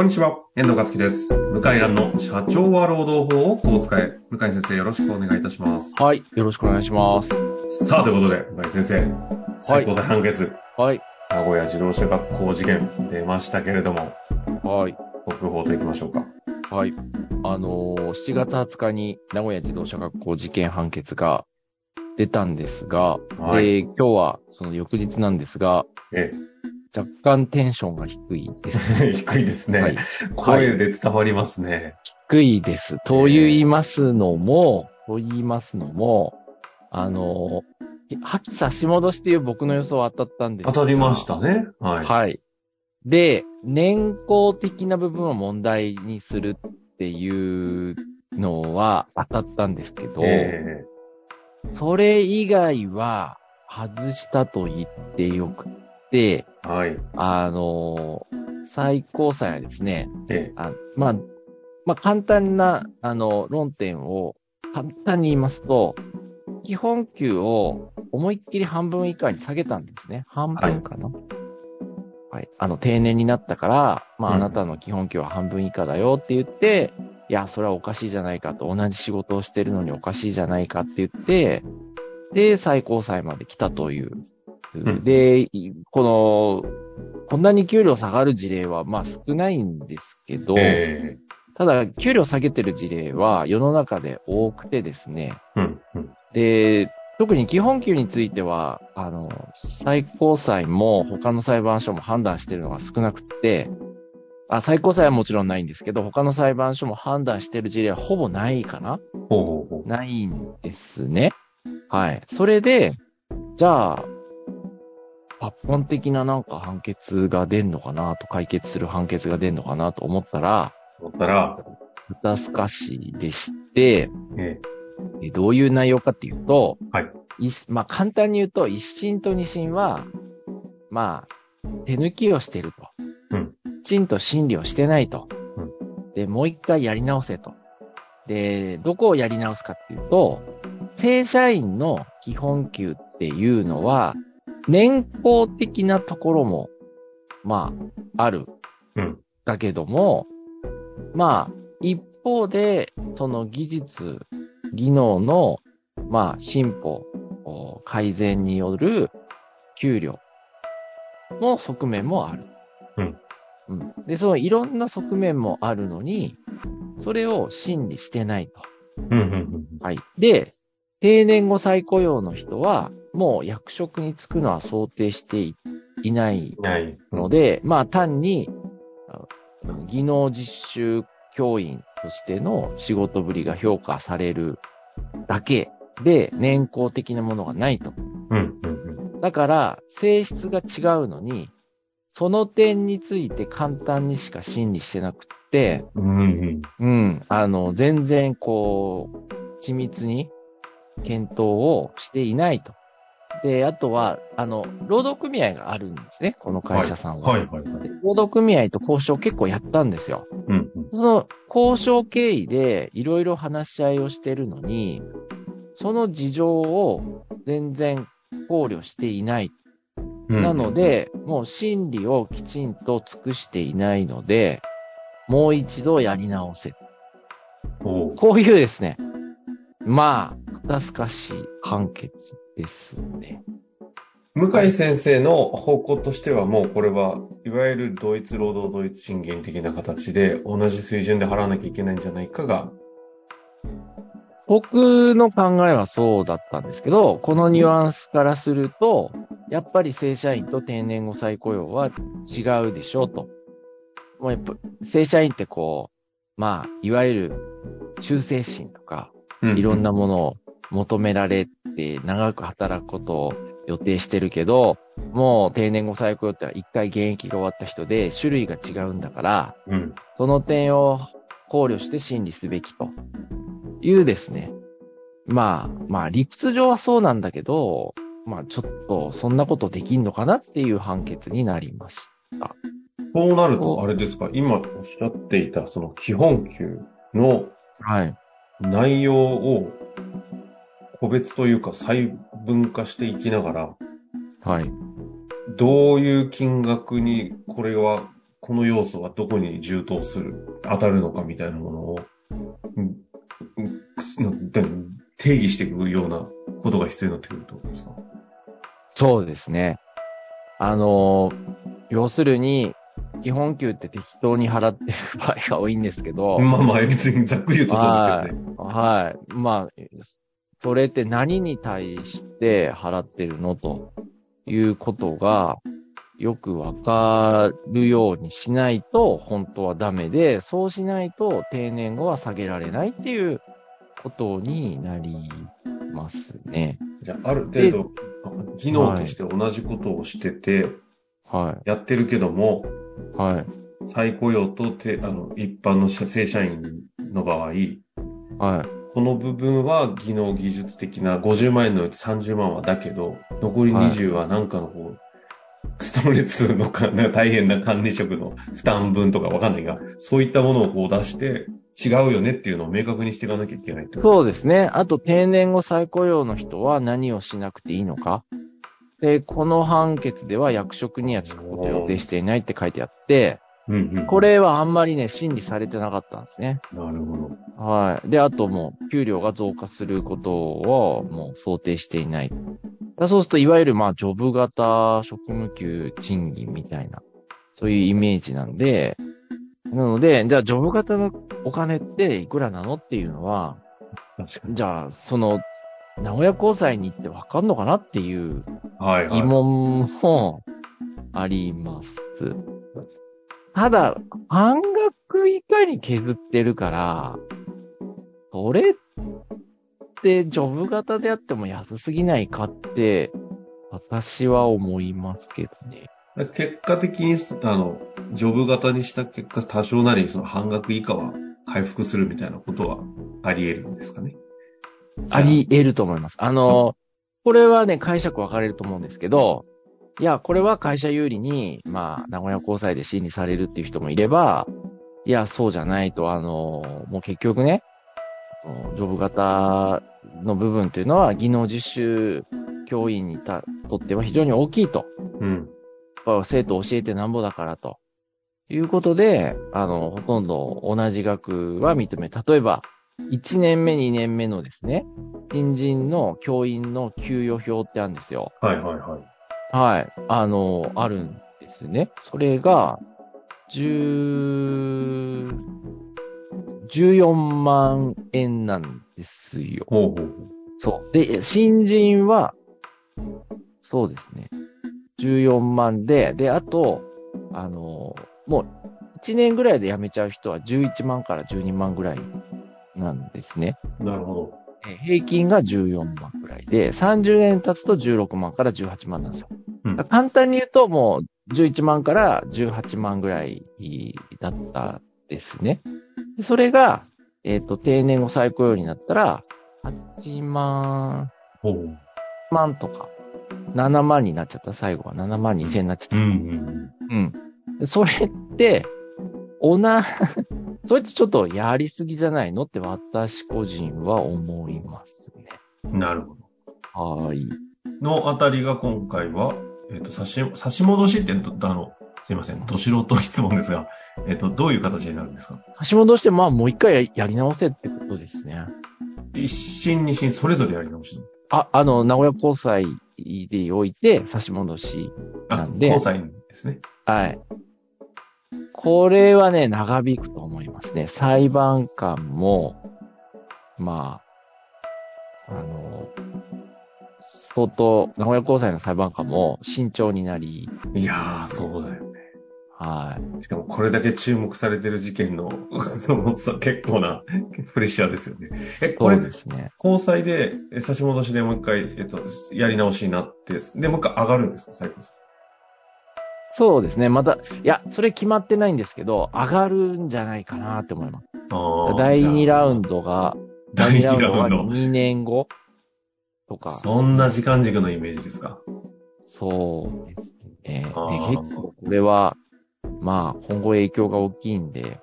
こんにちは、遠藤和樹です。向井蘭の社長は労働法をこう使え。向井先生、よろしくお願いいたします。はい。よろしくお願いします。さあ、ということで、向井先生、最高裁判決、はい。名古屋自動車学校事件出ましたけれども、はい。特報といきましょうか。はい。あのー7月20日に名古屋自動車学校事件判決が出たんですが、はい。えー今日はその翌日なんですが、え若干テンションが低いです。え、低いですね、はい。声で伝わりますね。低いです。と言いますのも、と言いますのも、あのー、はき差し戻しっていう僕の予想は当たったんですが当たりましたね。はい。はい。で、年功的な部分を問題にするっていうのは当たったんですけど、えそれ以外は外したと言ってよくはい。あの、最高裁はですね、えあまあ、まあ簡単な、あの、論点を簡単に言いますと、基本給を思いっきり半分以下に下げたんですね。半分かな。はい。あの、定年になったから、まあ、うんあなたの基本給は半分以下だよって言って、いや、それはおかしいじゃないかと、同じ仕事をしてるのにおかしいじゃないかって言って、で、最高裁まで来たという。んで、いこの、こんなに給料下がる事例は、まあ少ないんですけど、ええただ、給料下げてる事例は世の中で多くてですね。うん、うん。で、特に基本給については、あの、最高裁も他の裁判所も判断してるのが少なくて、あ、最高裁はもちろんないんですけど、他の裁判所も判断してる事例はほぼないかな。ないんですね。はい。それで、じゃあ、抜本的ななんか判決が出んのかなと、解決する判決が出んのかなと思ったら、思ったら、肩透かしでして、ええどういう内容かっていうと、はいいしまあ、簡単に言うと、一審と二審は、まあ、手抜きをしてると。うんきちんと審理をしてないと。うんで、もう一回やり直せと。で、どこをやり直すかっていうと、正社員の基本給っていうのは、年功的なところも、まあ、ある。うんだけども、まあ、一方で、その技術、技能の、まあ、進歩、お改善による給料の側面もある。うん。うん。で、そのいろんな側面もあるのに、それを審理してないと。えうん、うん、うん。はい。で、定年後再雇用の人は、もう役職に就くのは想定していいない。ので、まあ単に、あ技能実習教員としての仕事ぶりが評価されるだけで、年功的なものがないと。うん、うん、うん。だから、性質が違うのに、その点について簡単にしか審理してなくって、うん、うん。うん、あの、全然こう、緻密に検討をしていないと。で、あとは、あの、労働組合があるんですね、この会社さんは。はい、はい、はい。で労働組合と交渉結構やったんですよ。うん、うん。その交渉経緯でいろいろ話し合いをしてるのに、その事情を全然考慮していない。うんなの、で、もう審理をきちんと尽くしていないので、もう一度やり直せ。こういうですね、まあ、肩透かしい判決ですね。向井先生の方向としてはもうこれは、いわゆる同一労働同一賃金的な形で同じ水準で払わなきゃいけないんじゃないかが、僕の考えはそうだったんですけど、このニュアンスからすると、やっぱり正社員と定年後再雇用は違うでしょうと。もうやっぱ正社員ってこう、まあ、いわゆる忠誠心とか、いろんなものを求められて長く働くことを予定してるけど、もう定年後再雇用ってのは一回現役が終わった人で種類が違うんだから、うん。その点を考慮して審理すべきというですね。まあ、まあ理屈上はそうなんだけど、まあちょっとそんなことできんのかなっていう判決になりました。そうなると、あれですか、今おっしゃっていたその基本給のはい。内容を個別というか細分化していきながら、はい。どういう金額にこれはこの要素はどこに充当する、当たるのかみたいなものを、定義していくようなことが必要になってくるってことですか？そうですね。あの、要するに、基本給って適当に払ってる場合が多いんですけど、まあまあ、別にざっくり言うとそうですよね。はい。まあ、それって何に対して払ってるのということがよくわかるようにしないと本当はダメで、そうしないと定年後は下げられないっていうことになりますね。じゃあ、ある程度、技能として同じことをしてて、はやってるけども、い。はい。再雇用とてあの一般の正社員の場合、はい。この部分は技能技術的な50万円のうち30万はだけど、残り20はなんかのこう、ストレスのか、大変な管理職の負担分とかわかんないが、そういったものをこう出して、違うよねっていうのを明確にしていかなきゃいけないそうですね。あと定年後再雇用の人は何をしなくていいのか。で、この判決では役職には就くことを予定していないって書いてあって、うんうん。これはあんまりね、審理されてなかったんですね。なるほど。はい。で、あともう、給料が増加することをもう想定していない。だそうすると、いわゆるまあ、ジョブ型職務給賃金みたいな、そういうイメージなんで、なので、じゃあ、ジョブ型のお金っていくらなのっていうのは、確かに。じゃあ、その、名古屋高裁に行ってわかんのかなっていうはいはい。疑問もあります。ただ、半額以下に削ってるから、それってジョブ型であっても安すぎないかって、私は思いますけどね。結果的に、あの、ジョブ型にした結果、多少なりその半額以下は回復するみたいなことはあり得るんですかね？あり得ると思います。あの、これはね、解釈分かれると思うんですけど、いや、これは会社有利に、まあ、名古屋高裁で審理されるっていう人もいれば、いや、そうじゃないと、あの、もう結局ね、ジョブ型の部分というのは、技能実習教員にたとっては非常に大きいと。うん。やっぱ生徒を教えてなんぼだからと。いうことで、あの、ほとんど同じ額は認め、例えば、1年目、2年目のですね、新人の教員の給与表ってあるんですよ。はいはいはい。はい。あの、あるんですね。それが、10、14万円なんですよ。ほうほうほう。そう。で、新人は、そうですね。14万で、で、あと、あの、もう、1年ぐらいで辞めちゃう人は11万から12万ぐらいなんですね。なるほど。え平均が14万ぐらいで、30年経つと16万から18万なんですよ。簡単に言うと、もう11万から18万ぐらいだったですね。でそれが、えっ、と、定年後再雇用になったら、8万。万とか、7万になっちゃった、最後は7万2千になっちゃった。うんうんうん。でそれって、おな、それってちょっとやりすぎじゃないの？って私個人は思いますね。うん。なるほど。はい。のあたりが今回は、えっ、と、差し、差し戻しってど、あの、すいません、ど素人質問ですが、えっ、と、どういう形になるんですか？橋戻して、まあもう一回ややり直せってことですね。一審二審それぞれやり直しの？あ、あの、名古屋高裁でおいて差し戻し。あなん、で交際ですね。はい。これはね、長引くと思いますね。裁判官も、まあ、あの、相当、名古屋高裁の裁判官も慎重になり、いやー、そうだよね。はい。しかもこれだけ注目されてる事件の、結構なプレッシャーですよね。え、これですね。交際で、え差し戻しでもう一回、えっと、やり直しになって、で、もう一回上がるんですか、最後そうですね。また、いや、それ決まってないんですけど、上がるんじゃないかなって思います。あ第2ラウンド。ドが、第第2 2ラウンドはラウンド。2年後とか。そんな時間軸のイメージですか？そうですね。で、結構これは、まあ、今後影響が大きいんで、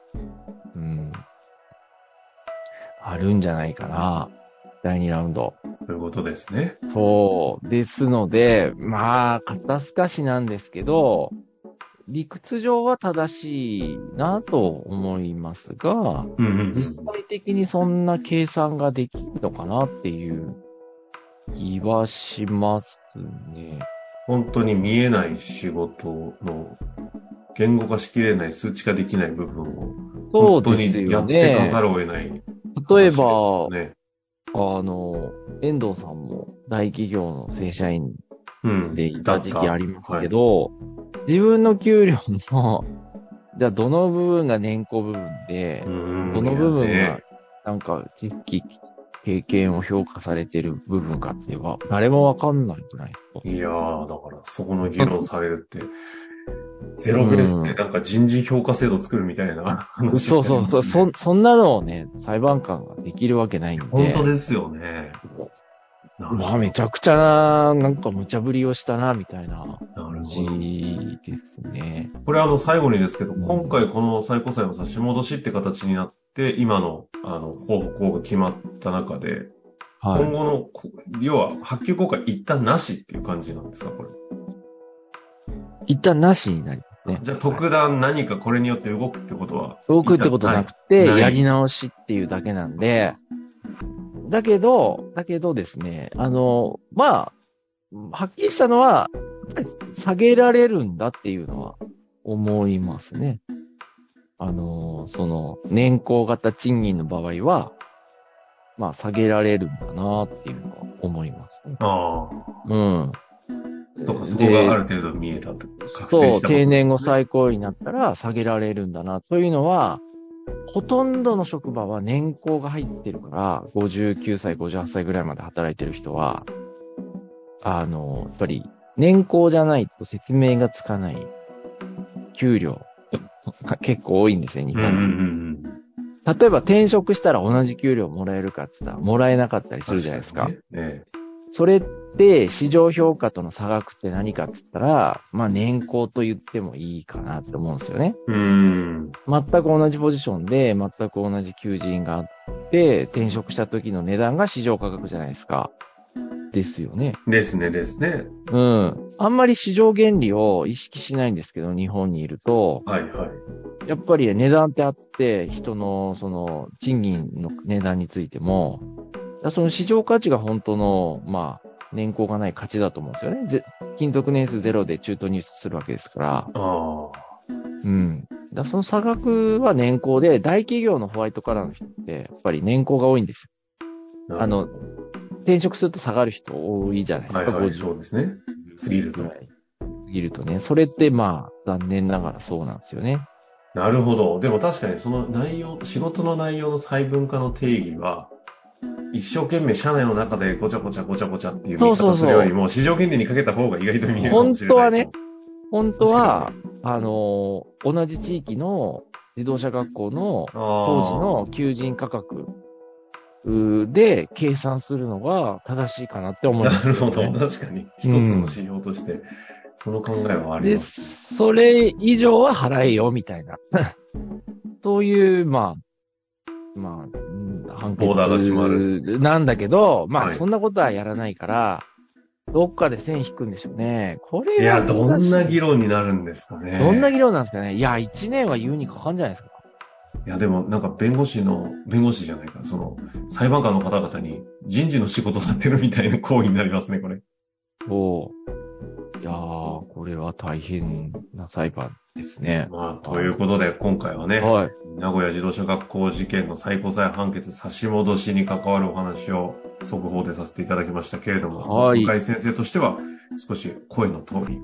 うん。あるんじゃないかな。第2ラウンド。ということですね。そう。ですので、まあ、肩透かしなんですけど、理屈上は正しいなと思いますが、うんうんうん。実際的にそんな計算ができるのかなっていう気はしますね。本当に見えない仕事の言語化しきれない、数値化できない部分を、そう本当ですよにやってかね。ざるを得ない話です例えよば、ね。あの、遠藤さんも大企業の正社員うん。でいた時期ありますけはいど、自分の給料の、じゃあどの部分が年功部分で、うんどの部分がなんか、知識、経験を評価されてる部分かっていうのは、誰もわかんないんじゃないですか。いやー、だから、そこの議論されるって、ゼロベースでなんか人事評価制度作るみたいな話そうそうそう、そそんなのをね、裁判官ができるわけないんで。本当ですよね。まあめちゃくちゃな、なんか無茶ぶりをしたな、みたいな感。じですね。これあの最後にですけど、うん今回この最高裁の差し戻しって形になって、今のあの方法が決まった中で、はい。今後のこ、要は発給効果一旦なしっていう感じなんですか、これ。一旦なしになりますね。じゃあ特段何かこれによって動くってことは。動くってことなくて、やり直しっていうだけなんで、だけど、だけどですね、あの、まあ、はっきりしたのは、下げられるんだっていうのは思いますね。あの、その、年功型賃金の場合は、まあ、下げられるんだなっていうのは思いますね。あうん。あ。そうか、そこでがある程度見えたと。確そう、定したこと定年後最高になったら下げられるんだな。というのは、ほとんどの職場は年功が入ってるから、59歳、58歳ぐらいまで働いてる人は、あの、やっぱり年功じゃないと説明がつかない給料が結構多いんですよ、日うんうんう本。ん例えば転職したら同じ給料もらえるかって言ったらもらえなかったりうん。するじゃないですか。確にね。えそれって市場評価との差額って何かって言ったら、まあ年功と言ってもいいかなって思うんですよね。え。うん。全く同じポジションで、全く同じ求人があって、転職した時の値段が市場価格じゃないですか。ですよね。ですね、ですね。うん。あんまり市場原理を意識しないんですけど、日本にいると、はいはい。やっぱり値段ってあって、人のその賃金の値段についても、その市場価値が本当の、まあ、年功がない価値だと思うんですよね。ぜ勤続年数ゼロで中途入出するわけですから。ああ。うん。だその差額は年功で、大企業のホワイトカラーの人って、やっぱり年功が多いんですよ。あの、転職すると下がる人多いじゃないですか、はいはい、50そうですね。過ぎると。過ぎるとね。それってまあ、残念ながらそうなんですよね。なるほど。でも確かにその内容、仕事の内容の細分化の定義は、一生懸命社内の中でごちゃごちゃごちゃごちゃっていう見方するよりも、市場原理にかけた方が意外と見えるかもしれない。本当はね、本当は、あのー同じ地域の自動車学校の当当時の求人価格で計算するのが正しいかなって思います、なるほど。ね。確かに。一つの指標として、その考えはありで、ます。それ以上は払えよ、みたいな。そういう、まあ、まあ、うん判決ボーダーが決まるなんだけど、まあ、はいそんなことはやらないから、どっかで線引くんでしょうね。これいや、はどんな議論論になるんですかね。どんな議論なんですかねいや、一年は言うにかかんじゃないですか。いや、でもなんか弁護士の、弁護士じゃないか、その、裁判官の方々に人事の仕事されるみたいな行為になりますね、これ。そう。いやー、これは大変な裁判ですね。まあ、ということで、今回はね、はい。名古屋自動車学校事件の最高裁判決差し戻しに関わるお話を速報でさせていただきましたけれども、はい向井先生としては少し声の通り、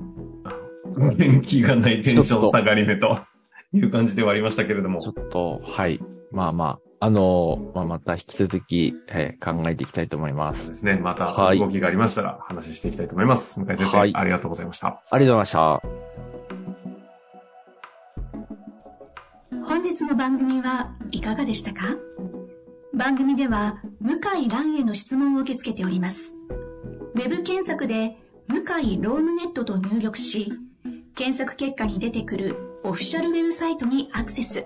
元気がないテンション下がり目という感じではありましたけれどもちょ、っと、はい。まあまあ、あのーまあ、また引き続き、はい、考えていきたいと思います。ですね、またはい動きがありましたら話していきたいと思います。向井先生、はいありがとうございました。ありがとうございました。本日の番組はいかがでしたか？番組では向井蘭への質問を受け付けております。ウェブ検索で向井ロームネットと入力し、検索結果に出てくるオフィシャルウェブサイトにアクセス。